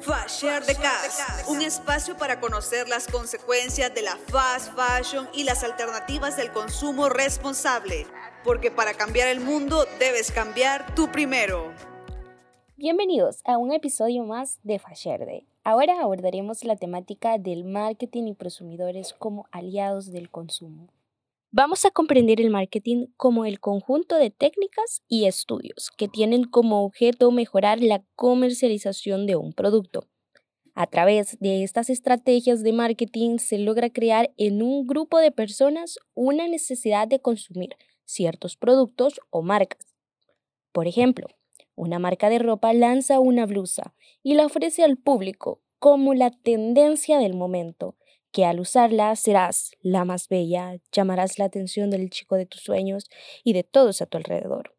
Fashion de Cas, un espacio para conocer las consecuencias de la fast fashion y las alternativas del consumo responsable. Porque para cambiar el mundo debes cambiar tú primero. Bienvenidos a un episodio más de Fasherde. Ahora abordaremos la temática del marketing y prosumidores como aliados del consumo. Vamos a comprender el marketing como el conjunto de técnicas y estudios que tienen como objeto mejorar la comercialización de un producto. A través de estas estrategias de marketing se logra crear en un grupo de personas una necesidad de consumir ciertos productos o marcas. Por ejemplo, una marca de ropa lanza una blusa y la ofrece al público como la tendencia del momento que al usarla serás la más bella, llamarás la atención del chico de tus sueños y de todos a tu alrededor.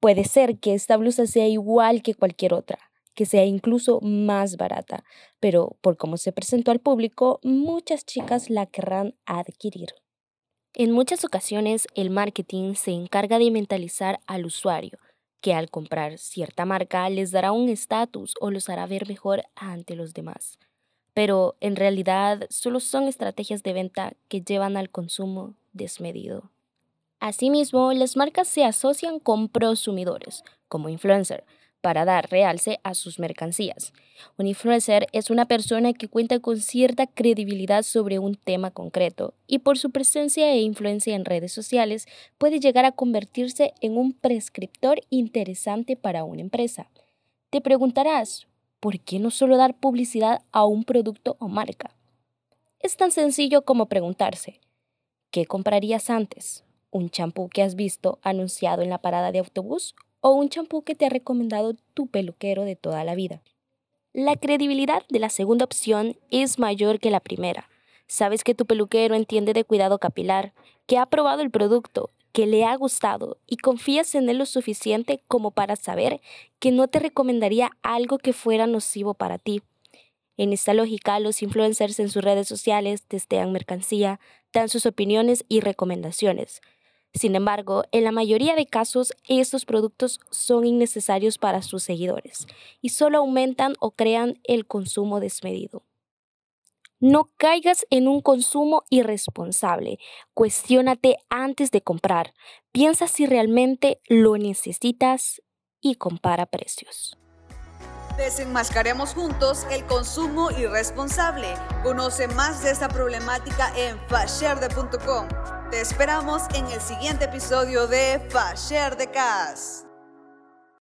Puede ser que esta blusa sea igual que cualquier otra, que sea incluso más barata, pero por cómo se presentó al público, muchas chicas la querrán adquirir. En muchas ocasiones el marketing se encarga de mentalizar al usuario, que al comprar cierta marca les dará un estatus o los hará ver mejor ante los demás pero en realidad solo son estrategias de venta que llevan al consumo desmedido. Asimismo, las marcas se asocian con prosumidores, como influencer, para dar realce a sus mercancías. Un influencer es una persona que cuenta con cierta credibilidad sobre un tema concreto y por su presencia e influencia en redes sociales puede llegar a convertirse en un prescriptor interesante para una empresa. Te preguntarás, ¿por qué no solo dar publicidad a un producto o marca? Es tan sencillo como preguntarse, ¿qué comprarías antes? ¿Un champú que has visto anunciado en la parada de autobús o un champú que te ha recomendado tu peluquero de toda la vida? La credibilidad de la segunda opción es mayor que la primera. Sabes que tu peluquero entiende de cuidado capilar, que ha probado el producto que le ha gustado y confías en él lo suficiente como para saber que no te recomendaría algo que fuera nocivo para ti. En esta lógica, los influencers en sus redes sociales testean mercancía, dan sus opiniones y recomendaciones. Sin embargo, en la mayoría de casos, estos productos son innecesarios para sus seguidores y solo aumentan o crean el consumo desmedido. No caigas en un consumo irresponsable. Cuestiónate antes de comprar. Piensa si realmente lo necesitas y compara precios. Desenmascaremos juntos el consumo irresponsable. Conoce más de esta problemática en fasherde.com. Te esperamos en el siguiente episodio de Fasher de Cas.